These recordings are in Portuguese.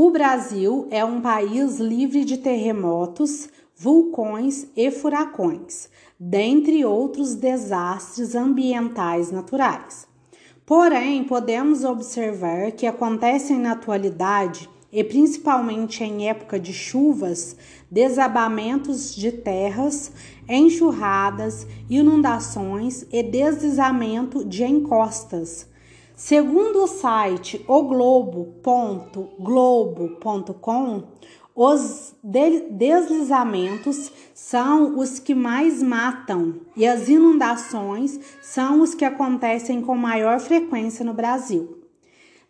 O Brasil é um país livre de terremotos, vulcões e furacões, dentre outros desastres ambientais naturais. Porém, podemos observar que acontecem na atualidade, e principalmente em época de chuvas, desabamentos de terras, enxurradas, inundações e deslizamento de encostas Segundo o site oglobo.globo.com, os deslizamentos são os que mais matam e as inundações são os que acontecem com maior frequência no Brasil.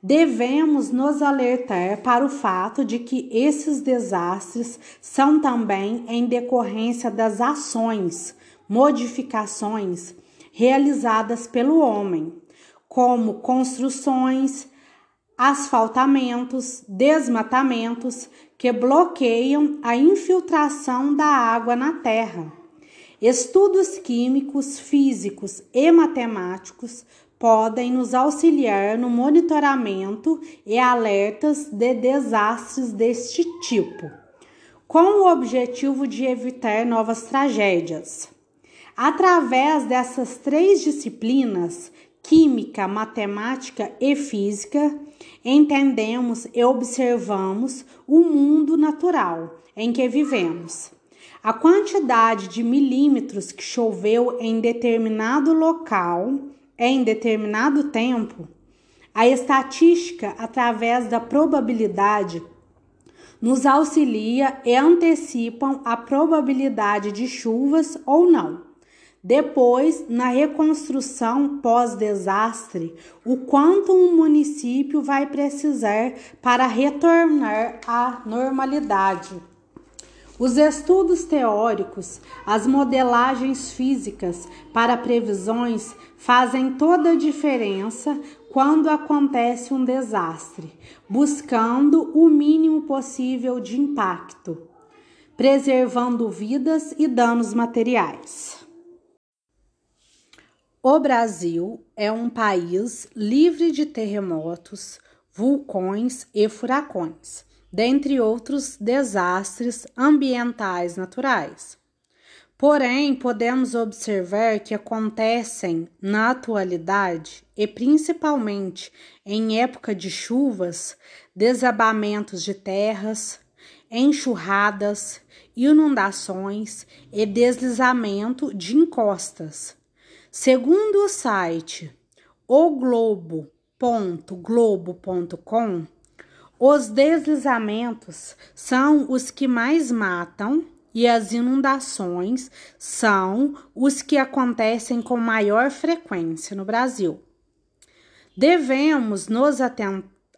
Devemos nos alertar para o fato de que esses desastres são também em decorrência das ações, modificações realizadas pelo homem como construções, asfaltamentos, desmatamentos que bloqueiam a infiltração da água na terra. Estudos químicos, físicos e matemáticos podem nos auxiliar no monitoramento e alertas de desastres deste tipo, com o objetivo de evitar novas tragédias. Através dessas três disciplinas, química, matemática e física, entendemos e observamos o mundo natural em que vivemos. A quantidade de milímetros que choveu em determinado local, em determinado tempo, a estatística, através da probabilidade, nos auxilia e antecipam a probabilidade de chuvas ou não. Depois, na reconstrução pós-desastre, o quanto um município vai precisar para retornar à normalidade. Os estudos teóricos, as modelagens físicas para previsões fazem toda a diferença quando acontece um desastre, buscando o mínimo possível de impacto, preservando vidas e danos materiais. O Brasil é um país livre de terremotos, vulcões e furacões, dentre outros desastres ambientais naturais. Porém, podemos observar que acontecem na atualidade e principalmente em época de chuvas, desabamentos de terras, enxurradas, inundações e deslizamento de encostas Segundo o site oglobo.globo.com, os deslizamentos são os que mais matam e as inundações são os que acontecem com maior frequência no Brasil. Devemos nos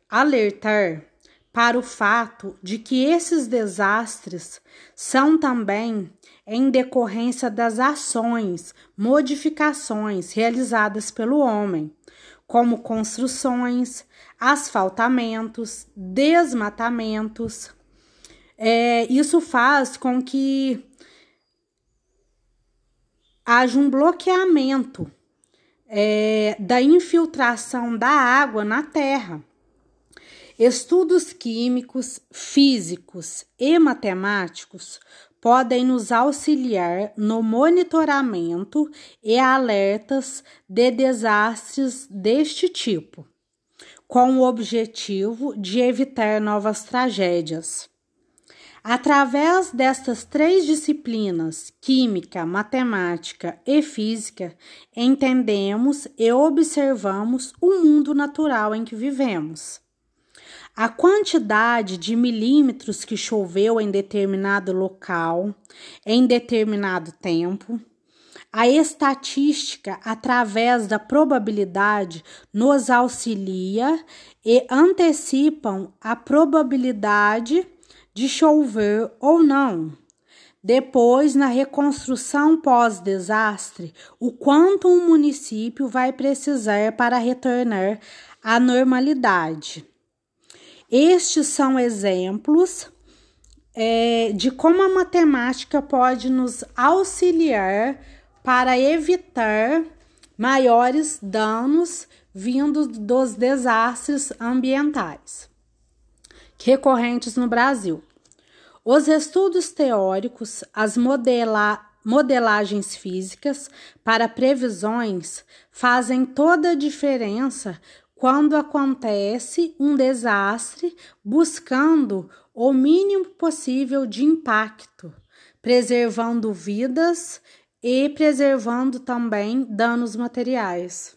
alertar para o fato de que esses desastres são também em decorrência das ações, modificações realizadas pelo homem, como construções, asfaltamentos, desmatamentos. É, isso faz com que haja um bloqueamento é, da infiltração da água na terra. Estudos químicos, físicos e matemáticos podem nos auxiliar no monitoramento e alertas de desastres deste tipo, com o objetivo de evitar novas tragédias. Através destas três disciplinas, química, matemática e física, entendemos e observamos o mundo natural em que vivemos a quantidade de milímetros que choveu em determinado local, em determinado tempo. A estatística, através da probabilidade, nos auxilia e antecipam a probabilidade de chover ou não. Depois, na reconstrução pós-desastre, o quanto um município vai precisar para retornar à normalidade. Estes são exemplos é, de como a matemática pode nos auxiliar para evitar maiores danos vindos dos desastres ambientais. recorrentes no Brasil. Os estudos teóricos, as modela modelagens físicas para previsões fazem toda a diferença quando acontece um desastre, buscando o mínimo possível de impacto, preservando vidas e preservando também danos materiais.